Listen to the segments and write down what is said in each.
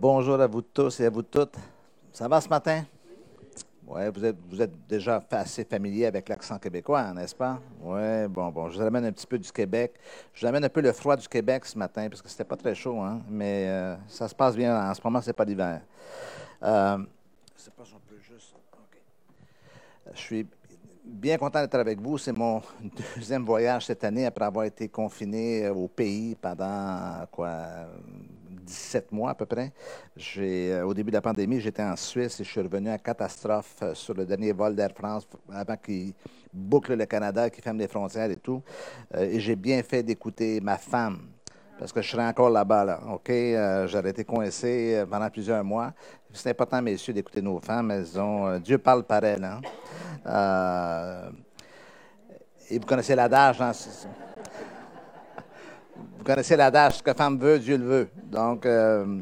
Bonjour à vous tous et à vous toutes. Ça va ce matin? Oui, vous êtes, déjà assez familier avec l'accent québécois, n'est-ce pas? Oui, bon, bon. Je vous amène un petit peu du Québec. Je vous amène un peu le froid du Québec ce matin, parce que c'était pas très chaud, hein? mais euh, ça se passe bien. En ce moment, c'est pas l'hiver. Euh, je sais pas si juste. OK. Je suis bien content d'être avec vous. C'est mon deuxième voyage cette année après avoir été confiné au pays pendant quoi 17 mois à peu près. Euh, au début de la pandémie, j'étais en Suisse et je suis revenu à catastrophe euh, sur le dernier vol d'Air France avant qu'il boucle le Canada, qu'il ferme les frontières et tout. Euh, et j'ai bien fait d'écouter ma femme parce que je serais encore là-bas. Là, OK? J'aurais été coincé pendant plusieurs mois. C'est important, messieurs, d'écouter nos femmes. Elles ont, Dieu parle par elles. Hein? et vous connaissez l'adage, hein? Vous connaissez l'adage, ce que femme veut, Dieu le veut. Donc, euh,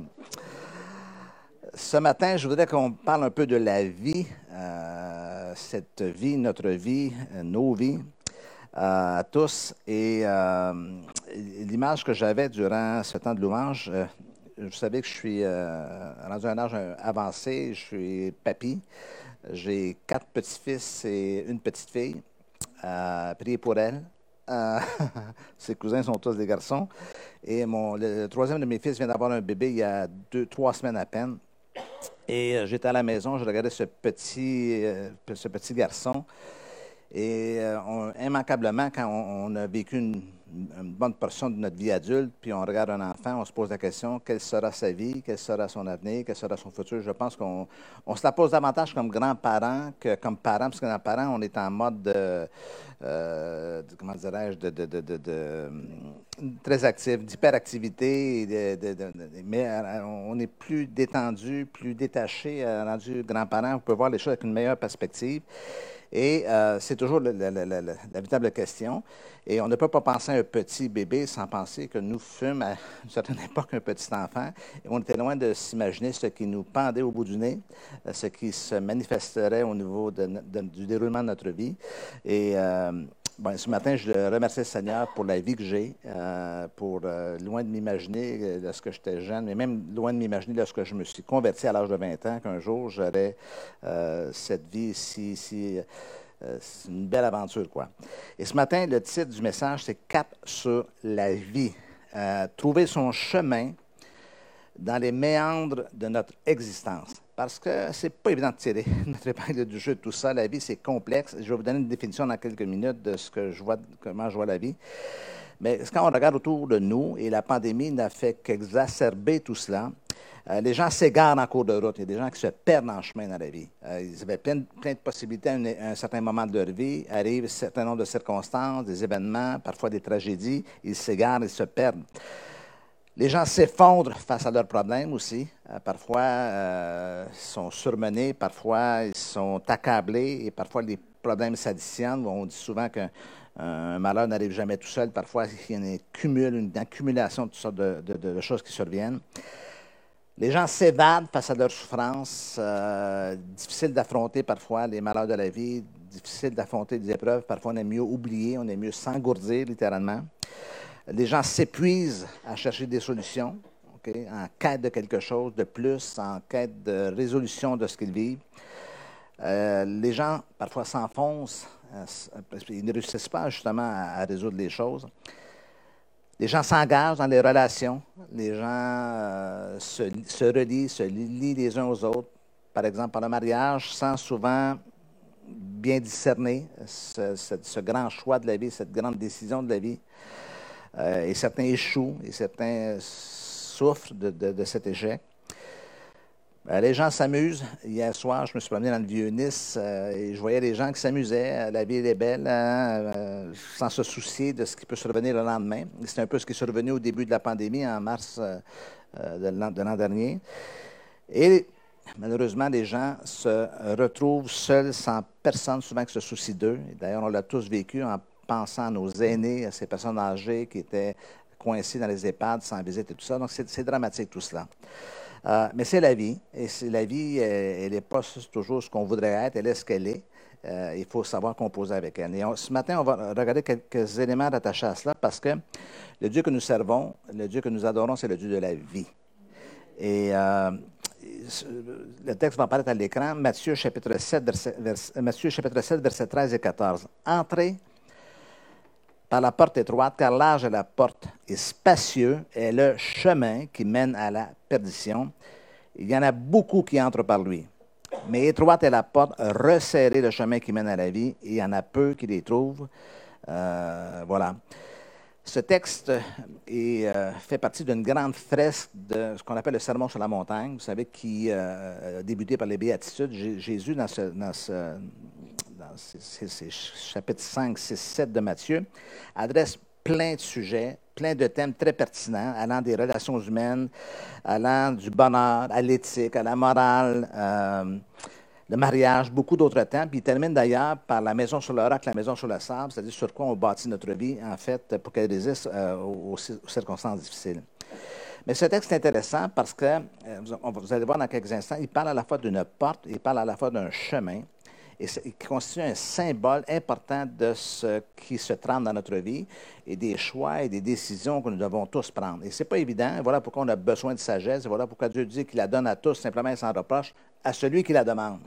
ce matin, je voudrais qu'on parle un peu de la vie, euh, cette vie, notre vie, euh, nos vies, à tous. Et l'image que j'avais durant ce temps de louange, vous savez que je suis rendu à un âge avancé, je suis papy. J'ai quatre petits-fils et une petite fille. priez pour elle. Euh, ses cousins sont tous des garçons. Et mon, le, troisième de mes fils vient d'avoir un bébé il y a deux, trois semaines à peine. Et euh, j'étais à la maison, je regardais ce petit, euh, ce petit garçon. Et immanquablement, quand on, a vécu une, une, bonne portion de notre vie adulte, puis on regarde un enfant, on se pose la question quelle sera sa vie, quel sera son avenir, quel sera son futur? Je pense qu'on on se la pose davantage comme grands-parents que comme parents, parce que grands-parents, on est en mode de, euh, comment dirais-je, de, de, de, très actif, d'hyperactivité, mais euh, on est plus détendu, plus détaché, euh, rendu grands-parents. On peut voir les choses avec une meilleure perspective. Et euh, c'est toujours la, véritable question. Et on ne peut pas penser à un petit bébé sans penser que nous fûmes à une certaine époque un petit enfant. Et on était loin de s'imaginer ce qui nous pendait au bout du nez, euh, ce qui se manifesterait au niveau du déroulement de notre vie. Et euh, Bon, ce matin, je remercie le Seigneur pour la vie que j'ai, euh, pour euh, loin de m'imaginer euh, lorsque j'étais jeune, mais même loin de m'imaginer lorsque je me suis converti à l'âge de 20 ans, qu'un jour j'aurais cette vie si, si c'est une belle aventure, quoi. Et ce matin, le titre du message, c'est Cap sur la vie. trouver son chemin dans les méandres de notre existence. Parce que c'est pas évident de tirer notre épingle du jeu de tout ça. La vie, c'est complexe. Je vais vous donner une définition dans quelques minutes de ce que je vois, comment je vois la vie. Mais quand on regarde autour de nous, et la pandémie n'a fait qu'exacerber tout cela, euh, les gens s'égarent en cours de route. Il y a des gens qui se perdent en chemin dans la vie. Euh, ils avaient plein, de possibilités à un, certain moment de leur vie. Arrivent un certain nombre de circonstances, des événements, parfois des tragédies. Ils s'égarent, ils se perdent. Les gens s'effondrent face à leurs problèmes aussi. Euh, parfois, euh, ils sont surmenés, parfois, ils sont accablés et parfois, les problèmes s'additionnent. On dit souvent qu'un malheur n'arrive jamais tout seul. Parfois, il y a une, accumulation de toutes sortes de, choses qui surviennent. Les gens s'évadent face à leurs souffrances. Euh, difficile d'affronter parfois les malheurs de la vie, difficile d'affronter des épreuves. Parfois, on est mieux oublier, on est mieux s'engourdir littéralement. Les gens s'épuisent à chercher des solutions, en quête de quelque chose de plus, en quête de résolution de ce qu'ils vivent. Euh, les gens, parfois, s'enfoncent, euh, parce qu'ils ne réussissent pas justement à, résoudre les choses. Les gens s'engagent dans les relations. Les gens euh, se, se, relient, se lient les uns aux autres. Par exemple, par le mariage, sans souvent bien discerner ce, ce grand choix de la vie, cette grande décision de la vie. Euh, et certains échouent et certains souffrent de, cet échec. Euh, les gens s'amusent. Hier soir, je me suis promené dans le Vieux-Nice euh, et je voyais les gens qui s'amusaient. La ville est belle, hein, sans se soucier de ce qui peut survenir le lendemain. C'est un peu ce qui est survenu au début de la pandémie, en mars de l'an dernier. Et malheureusement, les gens se retrouvent seuls, sans personne souvent qui se soucie d'eux. D'ailleurs, on l'a tous vécu en pensant à nos aînés, à ces personnes âgées qui étaient coincées dans les EHPAD sans visite et tout ça. Donc, c'est dramatique tout cela. Euh, mais c'est la vie. Et la vie, euh, elle n'est pas toujours ce qu'on voudrait être, elle est ce qu'elle est. Euh, il faut savoir composer avec elle. Et ce matin, on va regarder quelques éléments rattachés à cela parce que le Dieu que nous servons, le Dieu que nous adorons, c'est le Dieu de la vie. Et le texte va apparaître à l'écran, Matthieu chapitre 7, verset, Matthieu chapitre 7, verset 13 et 14. Entrez par la porte étroite, car large est la porte et spacieux est le chemin qui mène à la perdition. Il y en a beaucoup qui entrent par lui. Mais étroite est la porte, resserré le chemin qui mène à la vie, il y en a peu qui les trouvent. Euh, voilà. Ce texte est, euh, fait partie d'une grande fresque de ce qu'on appelle le Sermon sur la montagne, vous savez, qui euh, a débuté par les béatitudes. Jésus, dans, ce, ces, chapitres 5, 6, 7 de Matthieu, adresse plein de sujets, plein de thèmes très pertinents, allant des relations humaines, allant du bonheur à l'éthique, à la morale le mariage, beaucoup d'autres temps. Puis il termine d'ailleurs par la maison sur le roc, la maison sur le sable, c'est-à-dire sur quoi on bâtit notre vie, en fait, pour qu'elle résiste euh, aux, circonstances difficiles. Mais ce texte est intéressant parce que, euh, vous allez voir dans quelques instants, il parle à la fois d'une porte, il parle à la fois d'un chemin, et qui constitue un symbole important de ce qui se trame dans notre vie et des choix et des décisions que nous devons tous prendre. Et ce n'est pas évident. Voilà pourquoi on a besoin de sagesse. Et voilà pourquoi Dieu dit qu'il la donne à tous simplement sans reproche à celui qui la demande.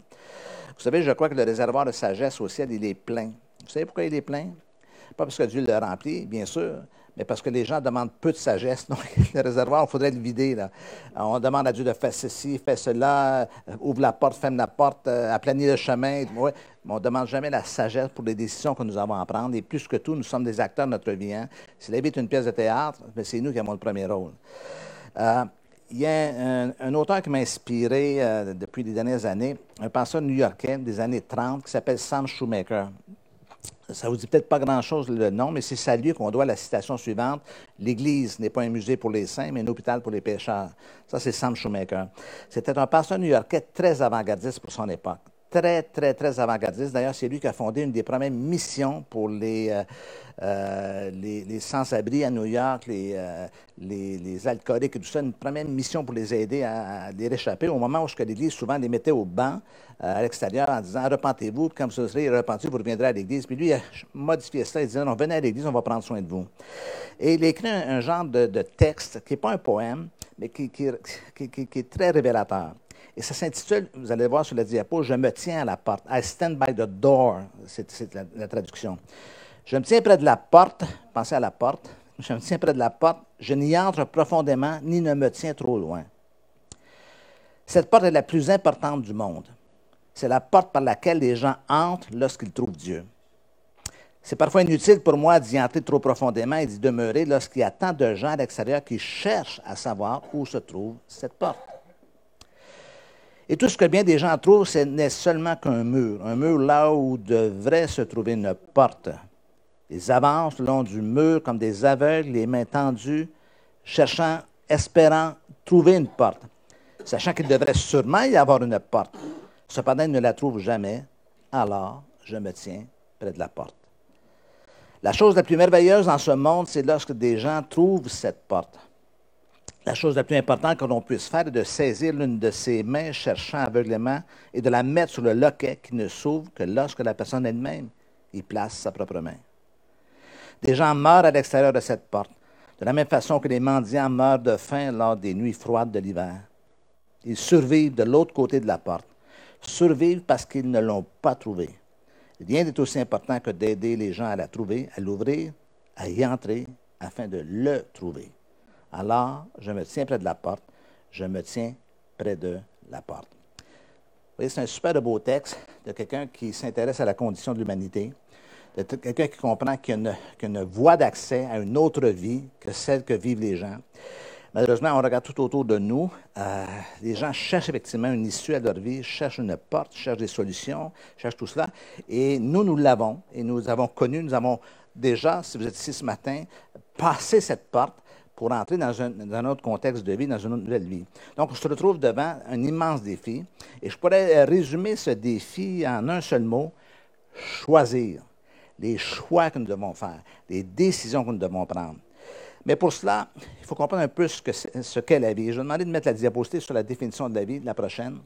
Vous savez, je crois que le réservoir de sagesse au ciel, il est plein. Vous savez pourquoi il est plein? Pas parce que Dieu le remplit, bien sûr, mais parce que les gens demandent peu de sagesse. Donc, le réservoir, il faudrait le vider. Là. On demande à Dieu de faire ceci, faire cela, euh, ouvre la porte, ferme la porte, euh, aplanir le chemin. mais on ne demande jamais la sagesse pour les décisions que nous avons à prendre. Et plus que tout, nous sommes des acteurs de notre vie. Hein. Si la vie est une pièce de théâtre, ben, c'est nous qui avons le premier rôle. Euh, il y a un, auteur qui m'a inspiré depuis les dernières années, un penseur new-yorkais des années 30 qui s'appelle Sam Shoemaker. Ça vous dit peut-être pas grand-chose le nom, mais c'est à qu'on doit la citation suivante L'Église n'est pas un musée pour les saints, mais un hôpital pour les pécheurs. Ça, c'est Sam Shoemaker. C'était un pasteur new-yorkais très avant-gardiste pour son époque très, très, très avant-gardiste. D'ailleurs, c'est lui qui a fondé une des premières missions pour les, euh, euh, les, sans-abri à New York, euh, les, les, alcooliques et tout ça, une première mission pour les aider à, les réchapper au moment où l'Église souvent les mettait au banc à l'extérieur en disant Repentez-vous, quand vous serez repentis, vous reviendrez à l'Église. Puis lui, il a modifié ça, il disait Non, venez à l'Église, on va prendre soin de vous. Et il a écrit un, genre de, texte qui n'est pas un poème, mais qui, qui, qui est très révélateur. Et ça s'intitule, vous allez voir sur la diapo, Je me tiens à la porte. I stand by the door. C'est la, traduction. Je me tiens près de la porte. Pensez à la porte. Je me tiens près de la porte. Je n'y entre profondément ni ne me tiens trop loin. Cette porte est la plus importante du monde. C'est la porte par laquelle les gens entrent lorsqu'ils trouvent Dieu. C'est parfois inutile pour moi d'y entrer trop profondément et d'y demeurer lorsqu'il y a tant de gens à l'extérieur qui cherchent à savoir où se trouve cette porte. Et tout ce que bien des gens trouvent, ce n'est seulement qu'un mur, un mur là où devrait se trouver une porte. Ils avancent le long du mur comme des aveugles, les mains tendues, cherchant, espérant trouver une porte, sachant qu'il devrait sûrement y avoir une porte. Cependant, ils ne la trouvent jamais. Alors, je me tiens près de la porte. La chose la plus merveilleuse dans ce monde, c'est lorsque des gens trouvent cette porte. La chose la plus importante que l'on puisse faire est de saisir l'une de ses mains cherchant aveuglément et de la mettre sur le loquet qui ne s'ouvre que lorsque la personne elle-même y place sa propre main. Des gens meurent à l'extérieur de cette porte, de la même façon que les mendiants meurent de faim lors des nuits froides de l'hiver. Ils survivent de l'autre côté de la porte, survivent parce qu'ils ne l'ont pas trouvée. Rien n'est aussi important que d'aider les gens à la trouver, à l'ouvrir, à y entrer, afin de le trouver. Alors, je me tiens près de la porte. Je me tiens près de la porte. Vous voyez, c'est un super beau texte de quelqu'un qui s'intéresse à la condition de l'humanité, de quelqu'un qui comprend qu'il y a une, voie d'accès à une autre vie que celle que vivent les gens. Malheureusement, on regarde tout autour de nous. Euh, les gens cherchent effectivement une issue à leur vie, cherchent une porte, cherchent des solutions, cherchent tout cela. Et nous, nous l'avons. Et nous avons connu, nous avons déjà, si vous êtes ici ce matin, passé cette porte pour entrer dans un, autre contexte de vie, dans une nouvelle vie. Donc, on se retrouve devant un immense défi. Et je pourrais résumer ce défi en un seul mot, choisir. Les choix que nous devons faire, les décisions que nous devons prendre. Mais pour cela, il faut comprendre un peu ce qu'est la vie. Je vais demander de mettre la diapositive sur la définition de la vie, la prochaine.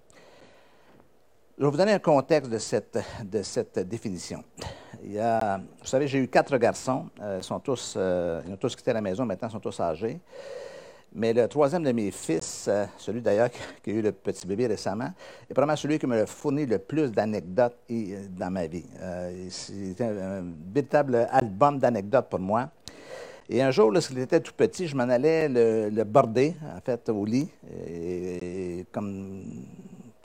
Je vais vous donner un contexte de cette définition. Il y a, vous savez, j'ai eu quatre garçons. Euh, ils, sont tous, euh, ils ont tous quitté la maison, maintenant ils sont tous âgés. Mais le troisième de mes fils, euh, celui d'ailleurs qui a eu le petit bébé récemment, est probablement celui qui me fourni le plus d'anecdotes dans ma vie. C'est un, véritable album d'anecdotes pour moi. Et un jour, lorsqu'il était tout petit, je m'en allais le, border, en fait, au lit, et, comme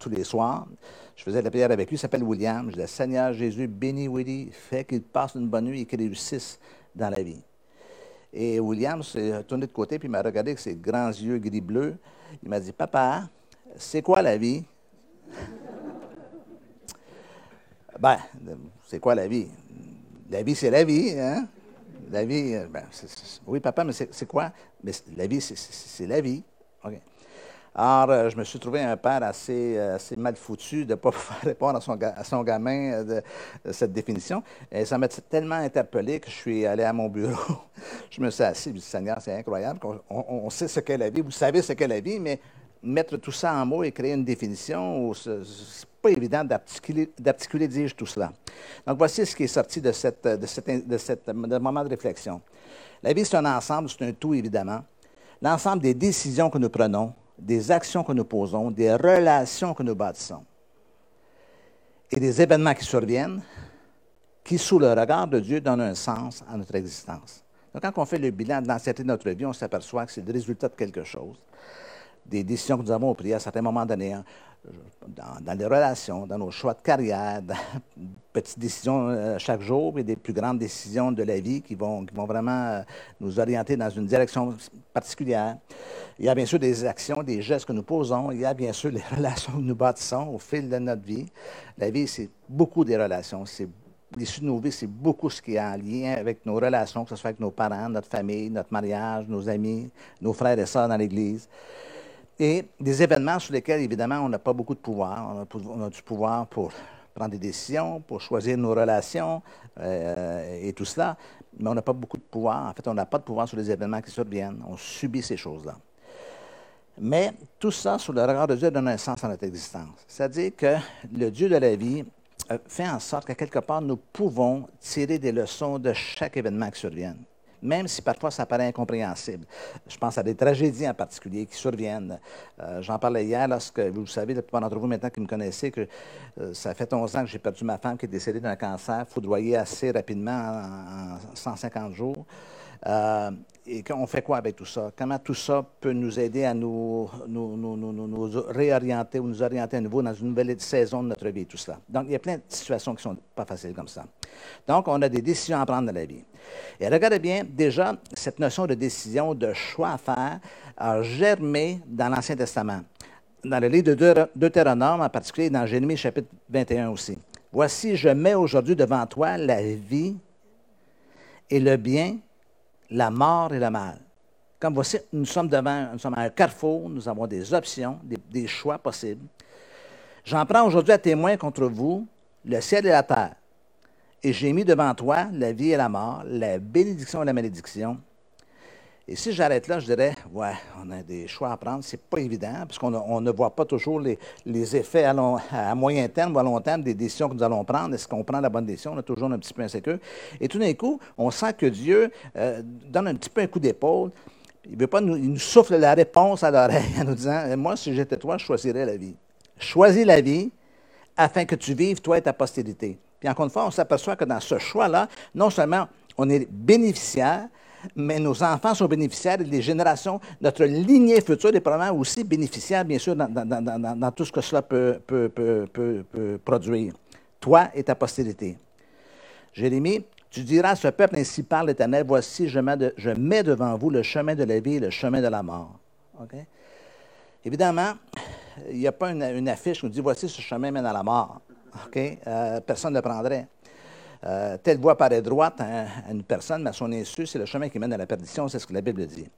tous les soirs. Je faisais la prière avec lui, il s'appelle William. Je disais, Seigneur Jésus, bénis Willy, fais qu'il passe une bonne nuit et qu'il réussisse dans la vie. Et William s'est tourné de côté, puis m'a regardé avec ses grands yeux gris-bleu. Il m'a dit Papa, c'est quoi la vie? Ben, c'est quoi la vie? La vie, c'est la vie, hein? La vie, euh, ben, oui, papa, mais c'est quoi? Mais la vie, c'est la vie. OK. Alors, euh, je me suis trouvé un père assez, euh, assez mal foutu de ne pas pouvoir répondre à son, à son gamin euh, de, cette définition. Et ça m'a tellement interpellé que je suis allé à mon bureau. je me suis assis, je me dit Seigneur, c'est incroyable. On, sait ce qu'est la vie, vous savez ce qu'est la vie, mais mettre tout ça en mots et créer une définition, c'est pas évident d'articuler, dis-je, tout cela. Donc, voici ce qui est sorti de, cette, de, cette, de, cette, moment de réflexion. La vie, c'est un ensemble, c'est un tout, évidemment. L'ensemble des décisions que nous prenons, des actions que nous posons, des relations que nous bâtissons et des événements qui surviennent qui, sous le regard de Dieu, donnent un sens à notre existence. Donc, quand on fait le bilan de l'ancienneté de notre vie, on s'aperçoit que c'est le résultat de quelque chose, des décisions que nous avons prises à certains moments donnés dans, les relations, dans nos choix de carrière, dans petites décisions euh, chaque jour et des plus grandes décisions de la vie qui vont, qui vont vraiment euh, nous orienter dans une direction particulière. Il y a bien sûr des actions, des gestes que nous posons. Il y a bien sûr les relations que nous bâtissons au fil de notre vie. La vie, c'est beaucoup des relations. L'issue de nos vies, c'est beaucoup ce qui est en lien avec nos relations, que ce soit avec nos parents, notre famille, notre mariage, nos amis, nos frères et sœurs dans l'Église et des événements sur lesquels, évidemment, on n'a pas beaucoup de pouvoir. On a, du pouvoir pour prendre des décisions, pour choisir nos relations euh, et tout cela, mais on n'a pas beaucoup de pouvoir. En fait, on n'a pas de pouvoir sur les événements qui surviennent. On subit ces choses-là. Mais tout ça, sous le regard de Dieu, donne un sens à notre existence. C'est-à-dire que le Dieu de la vie euh, fait en sorte qu'à quelque part, nous pouvons tirer des leçons de chaque événement qui survient même si parfois ça paraît incompréhensible. Je pense à des tragédies en particulier qui surviennent. Euh, j'en parlais hier lorsque, vous savez, la plupart d'entre vous maintenant qui me connaissez, que euh, ça fait 11 ans que j'ai perdu ma femme qui est décédée d'un cancer foudroyé assez rapidement en, 150 jours. Euh, et on fait quoi avec tout ça? Comment tout ça peut nous aider à nous, nous, réorienter ou nous orienter à nouveau dans une nouvelle saison de notre vie, tout cela? Donc, il y a plein de situations qui ne sont pas faciles comme ça. Donc, on a des décisions à prendre dans la vie. Et regardez bien, déjà, cette notion de décision, de choix à faire, a germé dans l'Ancien Testament. Dans le livre de Deutéronome, en particulier dans Jérémie chapitre 21 aussi. Voici, je mets aujourd'hui devant toi la vie et le bien, la mort et le mal. Comme voici, nous sommes devant, nous sommes à un carrefour, nous avons des options, des, des choix possibles. J'en prends aujourd'hui à témoin contre vous le ciel et la terre. Et j'ai mis devant toi la vie et la mort, la bénédiction et la malédiction. Et si j'arrête là, je dirais, ouais, on a des choix à prendre. C'est pas évident, parce qu'on ne voit pas toujours les, effets à, moyen terme ou à long terme des décisions que nous allons prendre. Est-ce qu'on prend la bonne décision? On est toujours un petit peu insécure. Et tout d'un coup, on sent que Dieu euh, donne un petit peu un coup d'épaule. Il veut pas nous, il nous souffle la réponse à l'oreille en nous disant, moi, si j'étais toi, je choisirais la vie. Choisis la vie afin que tu vives, toi et ta postérité. Puis encore une fois, on s'aperçoit que dans ce choix-là, non seulement on est bénéficiaire, mais nos enfants sont bénéficiaires et les générations, notre lignée future est probablement aussi bénéficiaire, bien sûr, dans, tout ce que cela peut, produire. Toi et ta postérité. Jérémie, tu diras à ce peuple, ainsi parle l'Éternel, voici, je mets, devant vous le chemin de la vie et le chemin de la mort. Évidemment, il n'y a pas une, une, affiche qui nous dit, voici, ce chemin mène à la mort. Euh, personne ne le prendrait. Euh, telle voie paraît droite à, une personne, mais à son insu, c'est le chemin qui mène à la perdition, c'est ce que la Bible dit.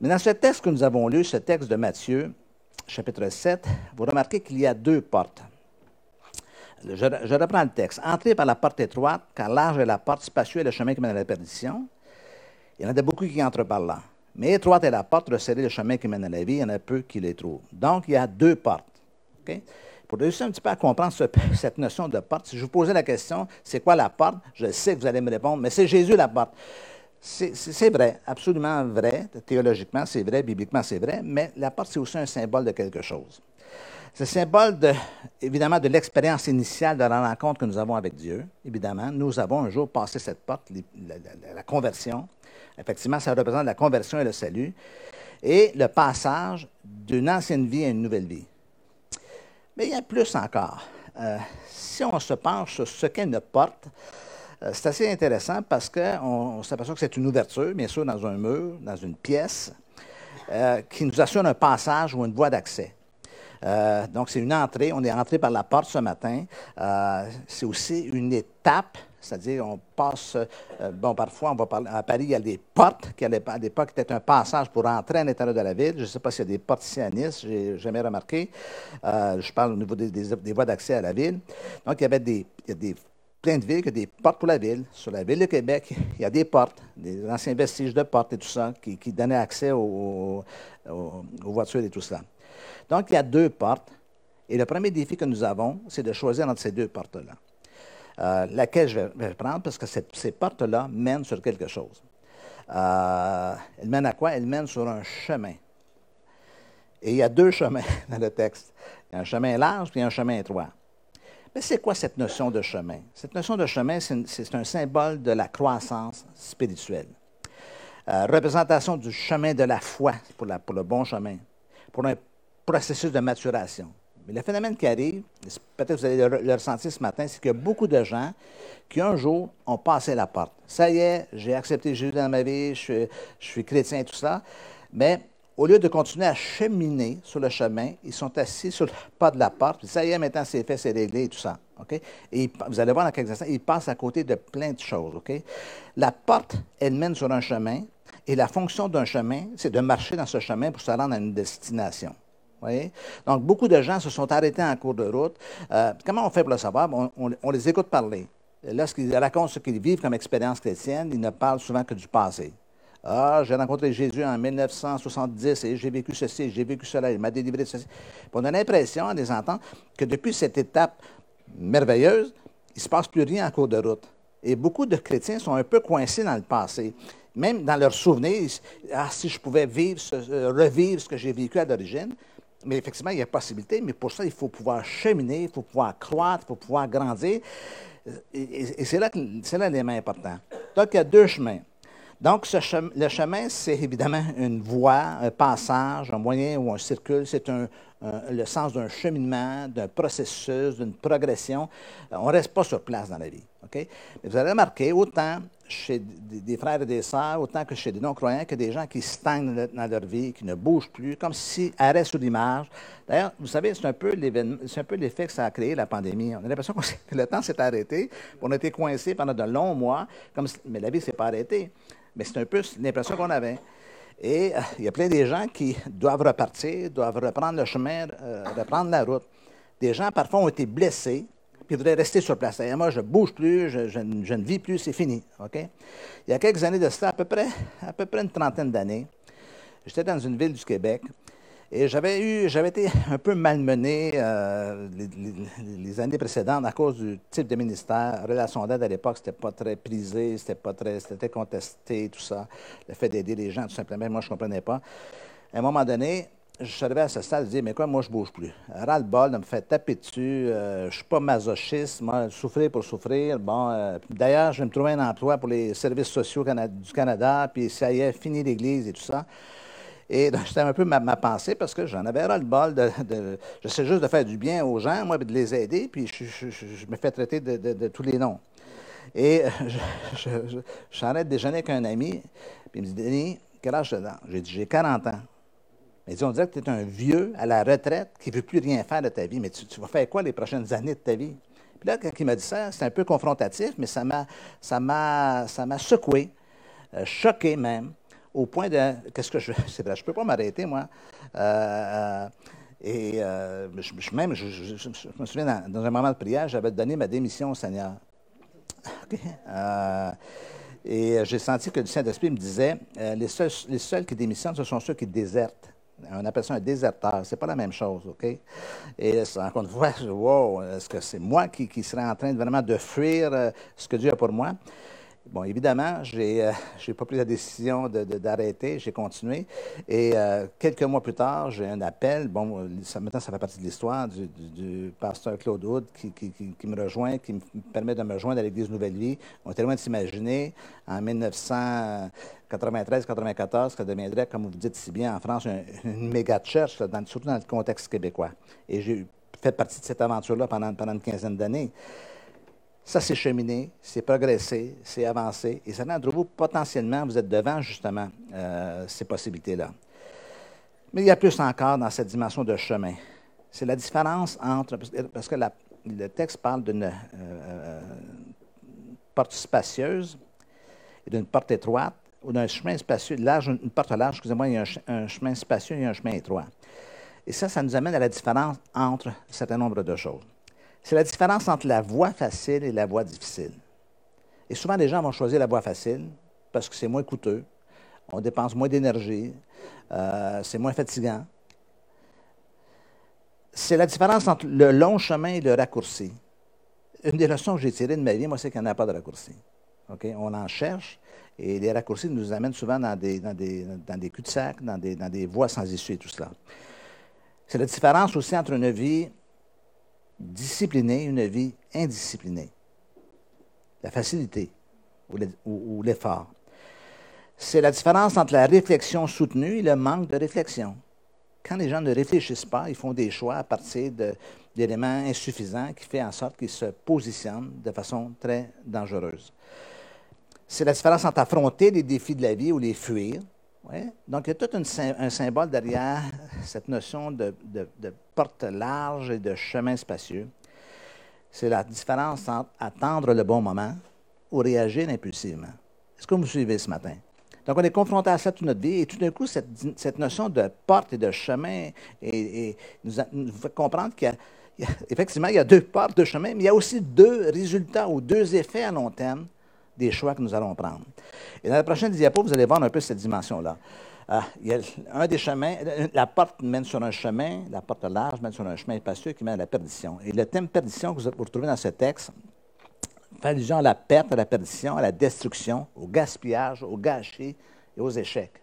Mais dans ce texte que nous avons lu, ce texte de Matthieu, chapitre 7, vous remarquez qu'il y a deux portes. Je, reprends le texte. Entrez par la porte étroite, car large est la porte, spacieuse est le chemin qui mène à la perdition. Il y en a beaucoup qui entrent par là. Mais étroite est la porte, resserrée le chemin qui mène à la vie, il y en a peu qui les trouvent. Donc, il y a deux portes. Pour réussir un petit peu à comprendre cette notion de porte, si je vous posais la question, c'est quoi la porte? Je sais que vous allez me répondre, mais c'est Jésus la porte. C'est vrai, absolument vrai. Théologiquement, c'est vrai, bibliquement, c'est vrai, mais la porte, c'est aussi un symbole de quelque chose. C'est le symbole, de, évidemment, de l'expérience initiale de la rencontre que nous avons avec Dieu. Évidemment, nous avons un jour passé cette porte, la, conversion. Effectivement, ça représente la conversion et le salut. Et le passage d'une ancienne vie à une nouvelle vie. Mais il y a plus encore. Euh, si on se penche sur ce qu'est une porte, euh, c'est assez intéressant parce qu'on s'aperçoit que c'est une ouverture, bien sûr, dans un mur, dans une pièce, euh, qui nous assure un passage ou une voie d'accès. Donc, c'est une entrée. On est entré par la porte ce matin. c'est aussi une étape, c'est-à-dire on passe, bon, parfois, on va parler, à Paris, il y a des portes, qui à l'époque étaient un passage pour entrer à l'intérieur de la ville. Je ne sais pas s'il y a des portes ici à Nice, je n'ai jamais remarqué. je parle au niveau des, voies d'accès à la ville. Donc, il y avait des, il y a plein de villes qui ont des portes pour la ville. Sur la ville de Québec, il y a des portes, des anciens vestiges de portes et tout ça, qui, donnaient accès aux, voitures et tout ça. Donc, il y a deux portes. Et le premier défi que nous avons, c'est de choisir entre ces deux portes-là. Euh, laquelle je vais, prendre, parce que ces portes-là mènent sur quelque chose. Euh, elles mènent à quoi? Elles mènent sur un chemin. Et il y a deux chemins dans le texte. Il y a un chemin large et un chemin étroit. Mais c'est quoi cette notion de chemin? Cette notion de chemin, c'est un symbole de la croissance spirituelle. Euh, représentation du chemin de la foi pour, pour, le bon chemin, pour un processus de maturation. Mais le phénomène qui arrive, peut-être que vous allez le, ressentir ce matin, c'est qu'il y a beaucoup de gens qui un jour ont passé la porte. Ça y est, j'ai accepté Jésus dans ma vie, je suis, chrétien et tout ça, mais au lieu de continuer à cheminer sur le chemin, ils sont assis sur le pas de la porte, puis ça y est, maintenant c'est fait, c'est réglé et tout ça. Et vous allez voir dans quelques instants, ils passent à côté de plein de choses. La porte, elle mène sur un chemin, et la fonction d'un chemin, c'est de marcher dans ce chemin pour se rendre à une destination. Donc, beaucoup de gens se sont arrêtés en cours de route. Euh, comment on fait pour le savoir? on les écoute parler. Lorsqu'ils racontent ce qu'ils vivent comme expérience chrétienne, ils ne parlent souvent que du passé. Ah, j'ai rencontré Jésus en 1970 et j'ai vécu ceci, j'ai vécu cela, il m'a délivré de ceci. on a l'impression, en les entendant, que depuis cette étape merveilleuse, il ne se passe plus rien en cours de route. Et beaucoup de chrétiens sont un peu coincés dans le passé. Même dans leurs souvenirs, ah, si je pouvais vivre, euh, revivre ce que j'ai vécu à l'origine, mais effectivement, il y a possibilité, mais pour ça, il faut pouvoir cheminer, il faut pouvoir croître, il faut pouvoir grandir. Et, c'est là, là l'élément important. Donc, il y a deux chemins. Donc, le chemin, c'est évidemment une voie, un passage, un moyen ou un circuit. C'est le sens d'un cheminement, d'un processus, d'une progression. On ne reste pas sur place dans la vie. Mais vous allez remarquer, autant chez des, frères et des sœurs, autant que chez des non-croyants, que des gens qui stagnent dans leur vie, qui ne bougent plus, comme si arrêt sous l'image. D'ailleurs, vous savez, c'est un peu l'effet que ça a créé, la pandémie. On a l'impression que le temps s'est arrêté. On a été coincés pendant de longs mois, comme mais la vie ne s'est pas arrêtée. Mais c'est un peu l'impression qu'on avait. Et euh, il y a plein de gens qui doivent repartir, doivent reprendre le chemin, euh, reprendre la route. Des gens, parfois, ont été blessés, puis voudraient rester sur place. Et moi, je ne bouge plus, je, ne vis plus, c'est fini. Il y a quelques années de cela, à peu près, à peu près une trentaine d'années, j'étais dans une ville du Québec et j'avais eu, j'avais été un peu malmené euh, les, années précédentes à cause du type de ministère. Relation d'aide à l'époque, c'était pas très prisé, c'était pas très, c'était contesté, tout ça. Le fait d'aider les gens, tout simplement, moi, je comprenais pas. À un moment donné, je suis arrivé à ce stade, je dis, mais quoi, moi, je bouge plus. Ras-le-bol de me faire taper dessus. Euh, je suis pas masochiste, moi, souffrir pour souffrir. Bon, euh, d'ailleurs, je vais me trouver un emploi pour les services sociaux du Canada, puis ça y est, fini l'Église et tout ça. Et c'était un peu ma, pensée parce que j'en avais ras le bol de, de J'essaie juste de faire du bien aux gens, moi, de les aider, puis je, me fais traiter de, tous les noms. Et je, je, de déjeuner avec un ami, puis il me dit Denis, quel âge as J'ai dit J'ai 40 ans. Il dit On dirait que tu es un vieux à la retraite qui ne veut plus rien faire de ta vie, mais tu, vas faire quoi les prochaines années de ta vie? Puis là, quand il m'a dit ça, c'était un peu confrontatif, mais ça m'a, ça m'a, ça m'a secoué, euh, choqué même au point de. Qu'est-ce que je. C'est vrai, je ne peux pas m'arrêter, moi. Euh, euh, et même, je, me souviens, dans, un moment de prière, j'avais donné ma démission au Seigneur. et j'ai senti que le Saint-Esprit me disait les, seuls, les seuls qui démissionnent, ce sont ceux qui désertent. On appelle ça un déserteur. C'est pas la même chose, OK? Et encore une fois, wow, est-ce que c'est moi qui, qui serais en train de, vraiment de fuir ce que Dieu a pour moi? Bon, évidemment, je n'ai euh, pas pris la décision d'arrêter, j'ai continué. Et euh, quelques mois plus tard, j'ai un appel. Bon, maintenant, ça fait partie de l'histoire du, pasteur Claude Houd qui, me rejoint, qui me permet de me rejoindre à l'Église Nouvelle Vie. On était loin de s'imaginer, en 1993-94, que ça deviendrait, comme vous dites si bien en France, une, méga church, surtout dans le contexte québécois. Et j'ai fait partie de cette aventure-là pendant, une quinzaine d'années. Ça, c'est cheminé, c'est progressé, c'est avancé. Et certains d'entre vous, potentiellement, vous êtes devant, justement, euh, ces possibilités-là. Mais il y a plus encore dans cette dimension de chemin. C'est la différence entre. Parce que le texte parle d'une euh, euh, porte spacieuse et d'une porte étroite, ou d'un chemin spacieux, large, une porte large, excusez-moi, il y a un, un, chemin spacieux et un chemin étroit. Et ça, ça nous amène à la différence entre un certain nombre de choses. C'est la différence entre la voie facile et la voie difficile. Et souvent, les gens vont choisir la voie facile parce que c'est moins coûteux, on dépense moins d'énergie, euh, c'est moins fatigant. C'est la différence entre le long chemin et le raccourci. Une des leçons que j'ai tirées de ma vie, moi, c'est qu'il n'y en a pas de raccourci. On en cherche et les raccourcis nous amènent souvent dans des, cul-de-sac, dans des, voies sans issue et tout cela. C'est la différence aussi entre une vie discipliner une vie indisciplinée. La facilité ou l'effort. C'est la différence entre la réflexion soutenue et le manque de réflexion. Quand les gens ne réfléchissent pas, ils font des choix à partir d'éléments insuffisants qui font en sorte qu'ils se positionnent de façon très dangereuse. C'est la différence entre affronter les défis de la vie ou les fuir donc, il y a tout un symbole derrière cette notion de, porte large et de chemin spacieux. C'est la différence entre attendre le bon moment ou réagir impulsivement. Est-ce que vous me suivez ce matin? Donc, on est confronté à ça toute notre vie et tout d'un coup, cette, notion de porte et de chemin nous, fait comprendre qu'il y, a, effectivement, il y a deux portes de chemin, mais il y a aussi deux résultats ou deux effets à long terme des choix que nous allons prendre. Et dans la prochaine diapo, vous allez voir un peu cette dimension-là. Euh, un des chemins, la porte mène sur un chemin, la porte large mène sur un chemin espacieux qui mène à la perdition. Et le thème perdition que vous retrouvez dans ce texte fait allusion à la perte, à la perdition, à la destruction, au gaspillage, au gâchis et aux échecs.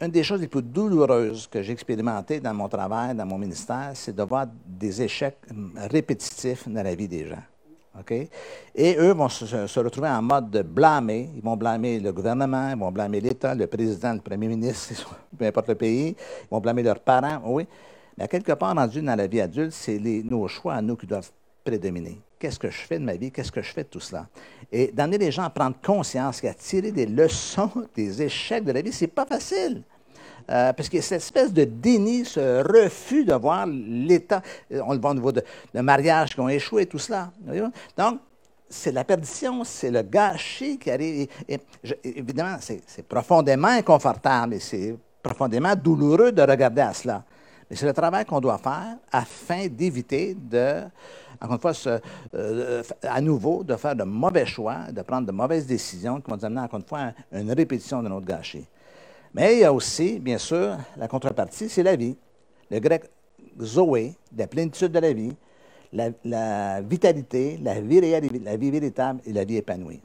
Une des choses les plus douloureuses que j'ai expérimentées dans mon travail, dans mon ministère, c'est de voir des échecs répétitifs dans la vie des gens. Et eux vont se, retrouver en mode de blâmer. Ils vont blâmer le gouvernement, ils vont blâmer l'État, le président, le premier ministre, peu importe le pays. Ils vont blâmer leurs parents, oui. Mais quelque part, rendu dans la vie adulte, c'est nos choix à nous qui doivent prédominer. Qu'est-ce que je fais de ma vie? Qu'est-ce que je fais de tout cela? Et d'amener les gens à prendre conscience qu'à tirer des leçons des échecs de la vie, c'est pas facile. Euh, parce a cette espèce de déni, ce refus de voir l'État, euh, on le voit au niveau de, mariages qui ont échoué, tout cela. Donc, c'est la perdition, c'est le gâchis qui arrive. évidemment, c'est profondément inconfortable et c'est profondément douloureux de regarder à cela. Mais c'est le travail qu'on doit faire afin d'éviter de, encore une fois, euh, à nouveau, de faire de mauvais choix, de prendre de mauvaises décisions qui vont nous amener, encore une fois, à une répétition de notre gâchis. Mais il y a aussi, bien sûr, la contrepartie, c'est la vie. Le grec zoé, la plénitude de la vie, la, vitalité, la vie réelle, la vie véritable et la vie épanouie.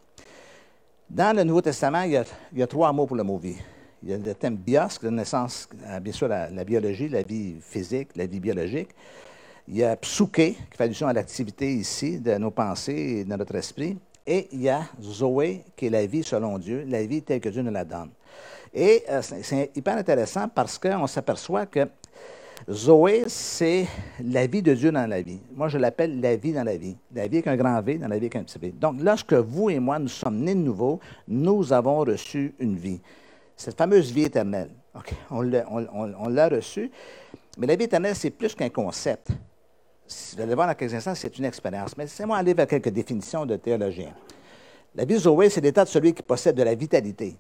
Dans le Nouveau Testament, il y a, trois mots pour le mot vie. Il y a le thème bios, la naissance, bien sûr, la, biologie, la vie physique, la vie biologique. Il y a psuké, qui fait allusion à l'activité ici de nos pensées et de notre esprit. Et il y a zoé, qui est la vie selon Dieu, la vie telle que Dieu nous la donne. Et euh, c'est hyper intéressant parce qu'on s'aperçoit que Zoé, c'est la vie de Dieu dans la vie. Moi, je l'appelle la vie dans la vie. La vie avec un grand V, dans la vie avec un petit V. Donc, lorsque vous et moi, nous sommes nés de nouveau, nous avons reçu une vie. Cette fameuse vie éternelle. On l'a reçue. Mais la vie éternelle, c'est plus qu'un concept. Vous allez voir dans quelques instants, c'est une expérience. Mais laissez-moi aller vers quelques définitions de théologiens. La vie Zoé, c'est l'état de celui qui possède de la vitalité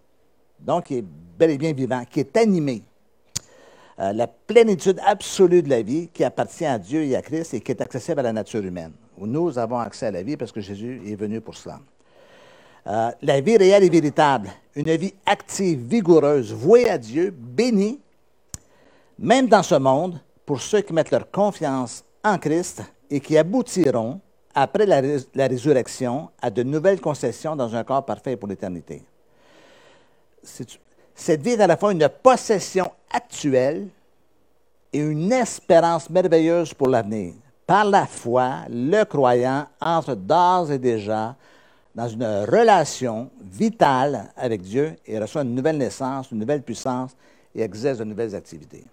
donc qui est bel et bien vivant, qui est animé. Euh, la plénitude absolue de la vie qui appartient à Dieu et à Christ et qui est accessible à la nature humaine. Nous avons accès à la vie parce que Jésus est venu pour cela. Euh, la vie réelle et véritable, une vie active, vigoureuse, vouée à Dieu, bénie, même dans ce monde, pour ceux qui mettent leur confiance en Christ et qui aboutiront après la résurrection, à de nouvelles concessions dans un corps parfait pour l'éternité. Cette vie est à la fois une possession actuelle et une espérance merveilleuse pour l'avenir. Par la foi, le croyant entre d'ores et déjà dans une relation vitale avec Dieu et reçoit une nouvelle naissance, une nouvelle puissance et exerce de nouvelles activités.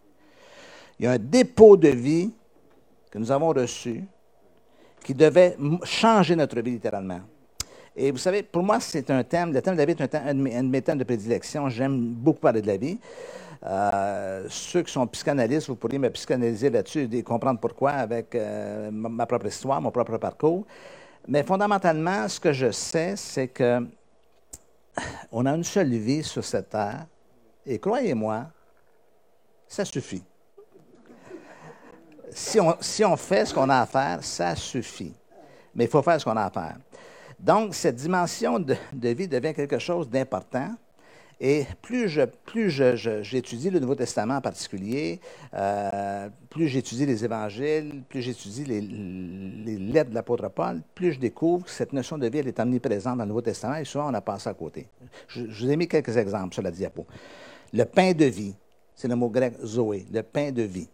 Il y a un dépôt de vie que nous avons reçu qui devait changer notre vie littéralement. Et vous savez, pour moi, c'est un thème, le thème de la vie est un, de mes thèmes de prédilection. J'aime beaucoup parler de la vie. Euh, ceux qui sont psychanalystes, vous pourriez me psychanalyser là-dessus et comprendre pourquoi avec euh, ma propre histoire, mon propre parcours. Mais fondamentalement, ce que je sais, c'est que on a une seule vie sur cette terre. Et croyez-moi, ça suffit. Si on, si on fait ce qu'on a à faire, ça suffit. Mais il faut faire ce qu'on a à faire. Donc, cette dimension de, vie devient quelque chose d'important. Et plus je, plus j'étudie le Nouveau Testament en particulier, euh, plus j'étudie les évangiles, plus j'étudie les, lettres de l'apôtre Paul, plus je découvre que cette notion de vie elle est omniprésente dans le Nouveau Testament et souvent on a passé à côté. Je, je vous ai mis quelques exemples sur la diapo. Le pain de vie, c'est le mot grec zoé, le pain de vie.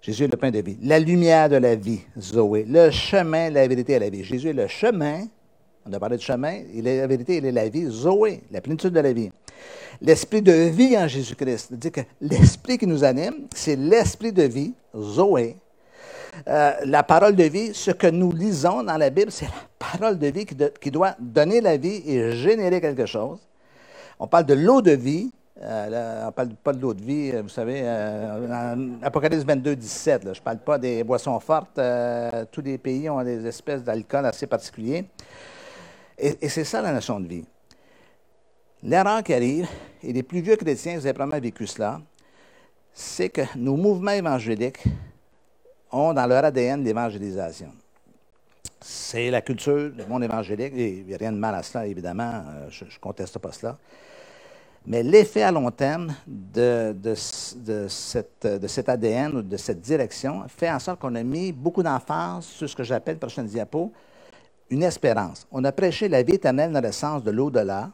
Jésus est le pain de vie. La lumière de la vie, Zoé. Le chemin, la vérité et la vie. Jésus est le chemin, on a parlé de chemin, il est la vérité, il est la vie, Zoé, la plénitude de la vie. L'esprit de vie en Jésus-Christ. C'est-à-dire que l'esprit qui nous anime, c'est l'esprit de vie, Zoé. Euh, la parole de vie, ce que nous lisons dans la Bible, c'est la parole de vie qui, doit donner la vie et générer quelque chose. On parle de l'eau de vie, euh, on ne parle pas de l'eau de vie, vous savez, euh, Apocalypse 22, 17. je ne parle pas des boissons fortes. tous les pays ont des espèces d'alcool assez particuliers. Et, c'est ça la notion de vie. L'erreur qui arrive, et les plus vieux chrétiens, vous avez probablement vécu cela, c'est que nos mouvements évangéliques ont dans leur ADN l'évangélisation. C'est la culture du monde évangélique, et il n'y a rien de mal à cela, évidemment, euh, je ne conteste pas cela. Mais l'effet à long terme de, de, cet ADN ou de cette direction fait en sorte qu'on a mis beaucoup d'emphase sur ce que j'appelle, prochaine diapo, une espérance. On a prêché la vie éternelle dans le sens de l'au-delà,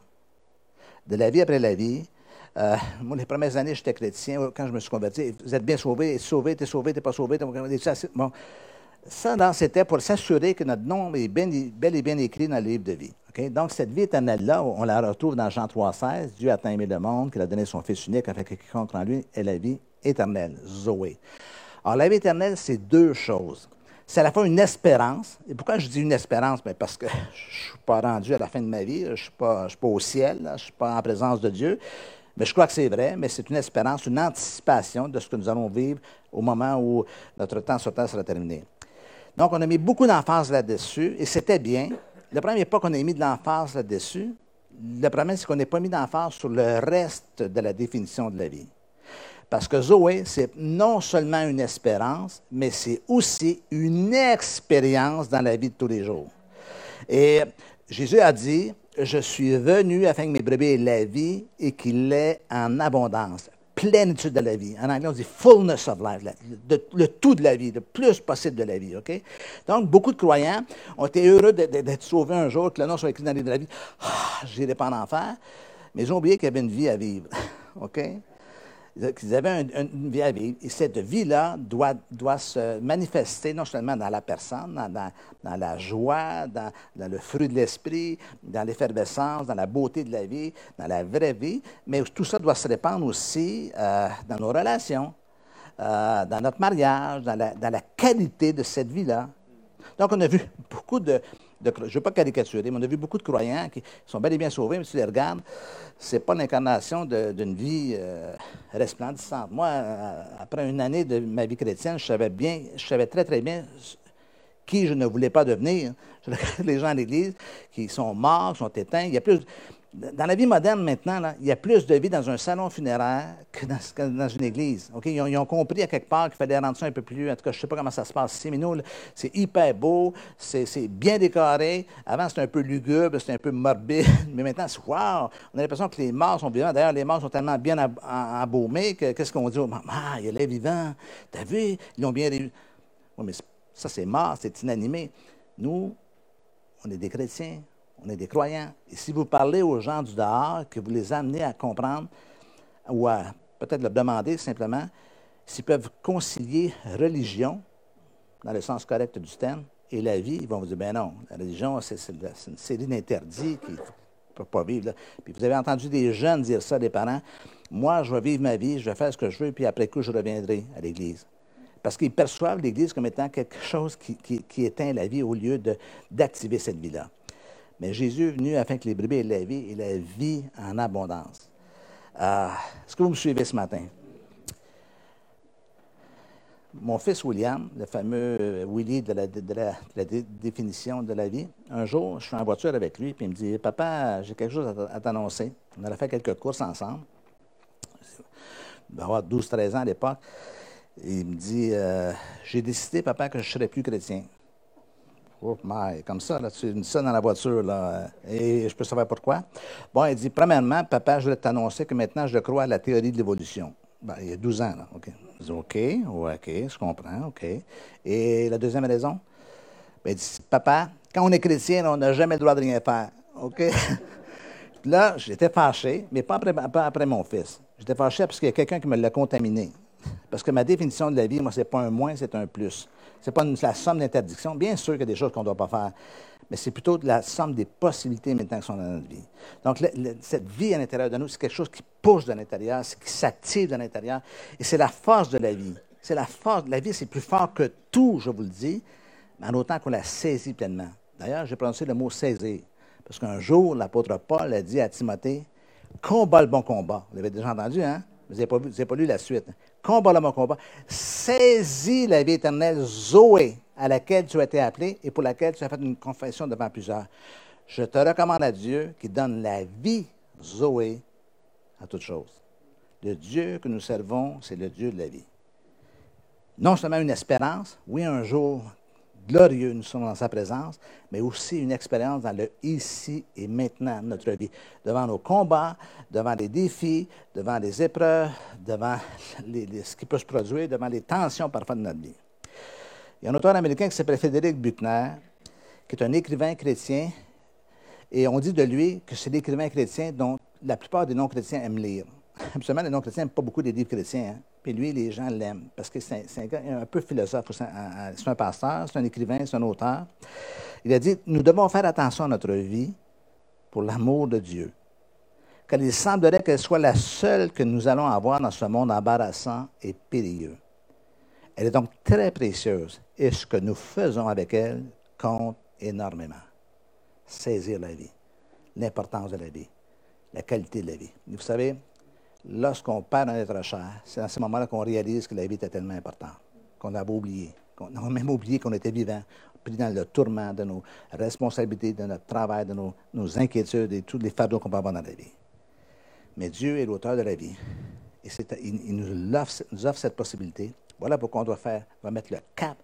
de la vie après la vie. Euh, moi, les premières années, j'étais chrétien. Quand je me suis converti, vous êtes bien sauvé, sauvé, t'es sauvé, t'es pas sauvé. Bon, ça, c'était pour s'assurer que notre nom est bel et bien écrit dans le livre de vie. Donc, cette vie éternelle-là, on la retrouve dans Jean 3,16. Dieu a tant aimé le monde qu'il a donné son Fils unique afin que quiconque en lui ait la vie éternelle, Zoé. Alors, la vie éternelle, c'est deux choses c'est à la fois une espérance. Et pourquoi je dis une espérance? Bien parce que je ne suis pas rendu à la fin de ma vie, je ne suis, pas au ciel, je ne suis pas en présence de Dieu. Mais je crois que c'est vrai, mais c'est une espérance, une anticipation de ce que nous allons vivre au moment où notre temps sur Terre sera terminé. Donc, on a mis beaucoup d'emphase là-dessus, et c'était bien. Le premier pas qu'on a mis de l'emphase là-dessus, le problème, c'est qu'on n'a pas mis d'emphase sur le reste de la définition de la vie. Parce que Zoé, c'est non seulement une espérance, mais c'est aussi une expérience dans la vie de tous les jours. Et Jésus a dit, je suis venu afin que mes brebis aient la vie et qu'il l'ait en abondance, plénitude de la vie. En anglais, on dit fullness of life, le tout de la vie, le plus possible de la vie. Donc, beaucoup de croyants ont été heureux d'être sauvés un jour, que le nom soit écrit dans les de la vie. Ah, j'irai pas en enfer. Mais ils ont oublié qu'il y avait une vie à vivre. qu'ils avaient une vie à vivre. Et cette vie-là doit, doit se manifester non seulement dans la personne, dans, dans, la joie, dans, dans, le fruit de l'esprit, dans l'effervescence, dans la beauté de la vie, dans la vraie vie, mais tout ça doit se répandre aussi euh, dans nos relations, euh, dans notre mariage, dans la, dans la qualité de cette vie-là. Donc, on a vu beaucoup de, je ne veux pas caricaturer, mais on a vu beaucoup de croyants qui sont bel et bien sauvés, mais si tu les regardes, ce n'est pas l'incarnation d'une vie euh, resplendissante. Moi, euh, après une année de ma vie chrétienne, je savais bien, je savais très, très bien qui je ne voulais pas devenir. Je les gens à l'Église qui sont morts, qui sont éteints. Il y a plus, dans la vie moderne maintenant, il y a plus de vie dans un salon funéraire que dans, une église. Ils, ont, compris à quelque part qu'il fallait rendre ça un peu plus. En tout cas, je ne sais pas comment ça se passe ici, mais nous, c'est hyper beau, c'est bien décoré. Avant, c'était un peu lugubre, c'était un peu morbide, mais maintenant, c'est wow! On a l'impression que les morts sont vivants. D'ailleurs, les morts sont tellement bien embaumés que qu'est-ce qu'on dit aux Ah, il est vivant. T'as vu? Ils l'ont bien. Oui, mais ça, c'est mort, c'est inanimé. Nous, on est des chrétiens, on est des croyants. Et si vous parlez aux gens du dehors, que vous les amenez à comprendre, ou à peut-être leur demander simplement s'ils peuvent concilier religion, dans le sens correct du terme, et la vie, ils vont vous dire, ben non, la religion, c'est une série d'interdits qui ne peuvent pas vivre. Puis vous avez entendu des jeunes dire ça, des parents, moi, je vais vivre ma vie, je vais faire ce que je veux, puis après coup, je reviendrai à l'Église. Parce qu'ils perçoivent l'Église comme étant quelque chose qui, éteint la vie au lieu d'activer cette vie-là. Mais Jésus est venu afin que les brebis aient la vie et la vie en abondance. Euh, est-ce que vous me suivez ce matin? Mon fils William, le fameux Willy de la, définition de la vie, un jour, je suis en voiture avec lui, puis il me dit Papa, j'ai quelque chose à t'annoncer. On a fait quelques courses ensemble. Il va avoir 12-13 ans à l'époque. Il me dit euh, J'ai décidé, papa, que je ne serais plus chrétien. Oh, comme ça, là, tu me ça dans la voiture, là, et je peux savoir pourquoi. Bon, il dit Premièrement, papa, je voulais t'annoncer que maintenant, je crois à la théorie de l'évolution. Ben, il y a 12 ans, là. OK. Je dis OK, OK, je comprends, OK. Et la deuxième raison? Ben, Il dit Papa, quand on est chrétien, on n'a jamais le droit de rien faire. OK? Là, j'étais fâché, mais pas après, pas après mon fils. J'étais fâché parce qu'il y a quelqu'un qui me l'a contaminé. Parce que ma définition de la vie, moi, ce n'est pas un moins, c'est un plus. Ce n'est pas la somme d'interdictions. Bien sûr qu'il y a des choses qu'on ne doit pas faire, mais c'est plutôt la somme des possibilités maintenant qui sont dans notre vie. Donc, cette vie à l'intérieur de nous, c'est quelque chose qui pousse de l'intérieur, qui s'active de l'intérieur, et c'est la force de la vie. C'est la force. La vie, c'est plus fort que tout, je vous le dis, mais en autant qu'on la saisit pleinement. D'ailleurs, j'ai prononcé le mot saisir. Parce qu'un jour, l'apôtre Paul a dit à Timothée, combat le bon combat. Vous l'avez déjà entendu, hein? Vous n'avez pas, pas, lu la suite. Combat le bon combat. Saisis la vie éternelle, Zoé, à laquelle tu as été appelé et pour laquelle tu as fait une confession devant plusieurs. Je te recommande à Dieu qui donne la vie, Zoé, à toutes choses. Le Dieu que nous servons, c'est le Dieu de la vie. Non seulement une espérance, oui, un jour glorieux, nous sommes dans sa présence, mais aussi une expérience dans le ici et maintenant de notre vie, devant nos combats, devant les défis, devant les épreuves, devant ce qui peut se produire, devant les tensions parfois de notre vie. Il y a un auteur américain qui s'appelle Frédéric Buchner, qui est un écrivain chrétien, et on dit de lui que c'est l'écrivain chrétien dont la plupart des non-chrétiens aiment lire. Absolument, les non-chrétiens n'aiment pas beaucoup des livres chrétiens. Hein. Puis lui, les gens l'aiment parce que c'est un peu philosophe. C'est un pasteur, c'est un écrivain, c'est un auteur. Il a dit Nous devons faire attention à notre vie pour l'amour de Dieu. Car il semblerait qu'elle soit la seule que nous allons avoir dans ce monde embarrassant et périlleux. Elle est donc très précieuse et ce que nous faisons avec elle compte énormément. Saisir la vie, l'importance de la vie, la qualité de la vie. Vous savez, lorsqu'on perd un être cher, c'est à ce moment-là qu'on réalise que la vie était tellement importante, qu'on avait oublié, qu'on a même oublié qu'on était vivant, pris dans le tourment de nos responsabilités, de notre travail, de nos, inquiétudes et tous les fardeaux qu'on peut avoir dans la vie. Mais Dieu est l'auteur de la vie. Et il, nous, offre, cette possibilité. Voilà pourquoi on doit faire, on mettre le cap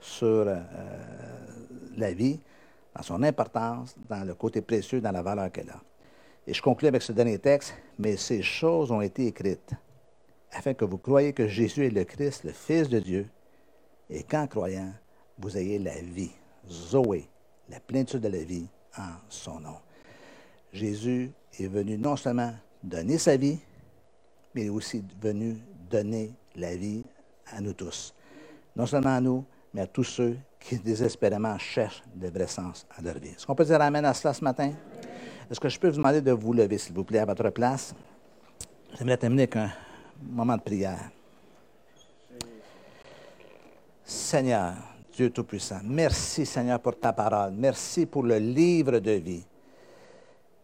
sur euh, la vie, dans son importance, dans le côté précieux, dans la valeur qu'elle a. Et je conclue avec ce dernier texte, mais ces choses ont été écrites afin que vous croyiez que Jésus est le Christ, le Fils de Dieu, et qu'en croyant, vous ayez la vie, Zoé, la plénitude de la vie en son nom. Jésus est venu non seulement donner sa vie, mais aussi venu donner la vie à nous tous. Non seulement à nous, mais à tous ceux qui désespérément cherchent le vrai sens à leur vie. Est-ce qu'on peut dire Amen à cela ce matin? Est-ce que je peux vous demander de vous lever, s'il vous plaît, à votre place? J'aimerais terminer avec un moment de prière. Seigneur, Dieu Tout-Puissant, merci Seigneur pour ta parole. Merci pour le livre de vie.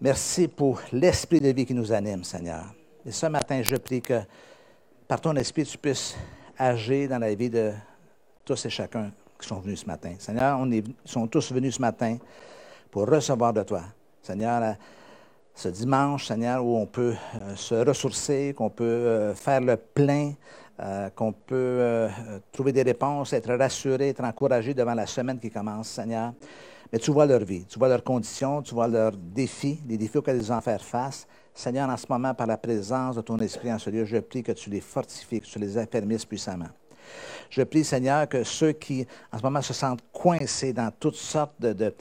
Merci pour l'esprit de vie qui nous anime, Seigneur. Et ce matin, je prie que par ton esprit, tu puisses agir dans la vie de tous et chacun qui sont venus ce matin. Seigneur, on est, sont tous venus ce matin pour recevoir de toi. Seigneur, ce dimanche, Seigneur, où on peut euh, se ressourcer, qu'on peut euh, faire le plein, euh, qu'on peut trouver des réponses, être rassuré, être encouragé devant la semaine qui commence, Seigneur. Mais tu vois leur vie, tu vois leurs conditions, tu vois leurs défis, les défis auxquels ils ont à faire face. Seigneur, en ce moment, par la présence de ton Esprit en ce lieu, je prie que tu les fortifies, que tu les affermisses puissamment. Je prie, Seigneur, que ceux qui, en ce moment, se sentent coincés dans toutes sortes de,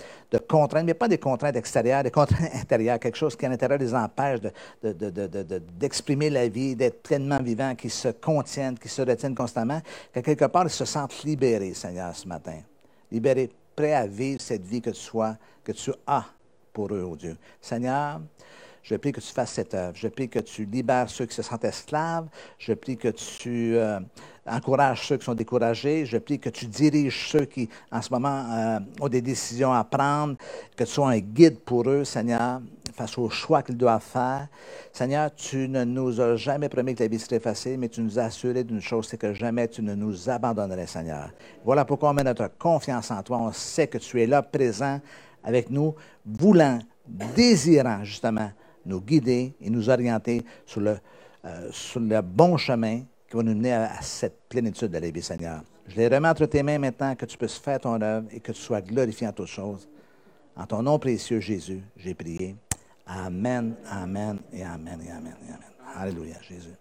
contraintes, mais pas des contraintes extérieures, des contraintes intérieures, quelque chose qui, à l'intérieur, les empêche d'exprimer la vie, d'être pleinement vivant, qui se contiennent, qui se retiennent constamment, que quelque part, ils se sentent libérés, Seigneur, ce matin. Libérés, prêts à vivre cette vie que tu sois, que tu as pour eux, oh Dieu. Seigneur, je prie que tu fasses cette œuvre. Je prie que tu libères ceux qui se sentent esclaves. Je prie que tu euh, encourages ceux qui sont découragés. Je prie que tu diriges ceux qui, en ce moment, euh, ont des décisions à prendre. Que tu sois un guide pour eux, Seigneur, face aux choix qu'ils doivent faire. Seigneur, tu ne nous as jamais promis que la vie serait facile, mais tu nous as assuré d'une chose, c'est que jamais tu ne nous abandonnerais, Seigneur. Voilà pourquoi on met notre confiance en toi. On sait que tu es là, présent avec nous, voulant, désirant, justement, nous guider et nous orienter sur le, euh, sur le bon chemin qui va nous mener à, cette plénitude de la vie, Seigneur. Je les remets entre tes mains maintenant, que tu puisses faire ton œuvre et que tu sois glorifié en toutes choses. En ton nom précieux, Jésus, j'ai prié. Amen, amen et amen amen amen. Alléluia, Jésus.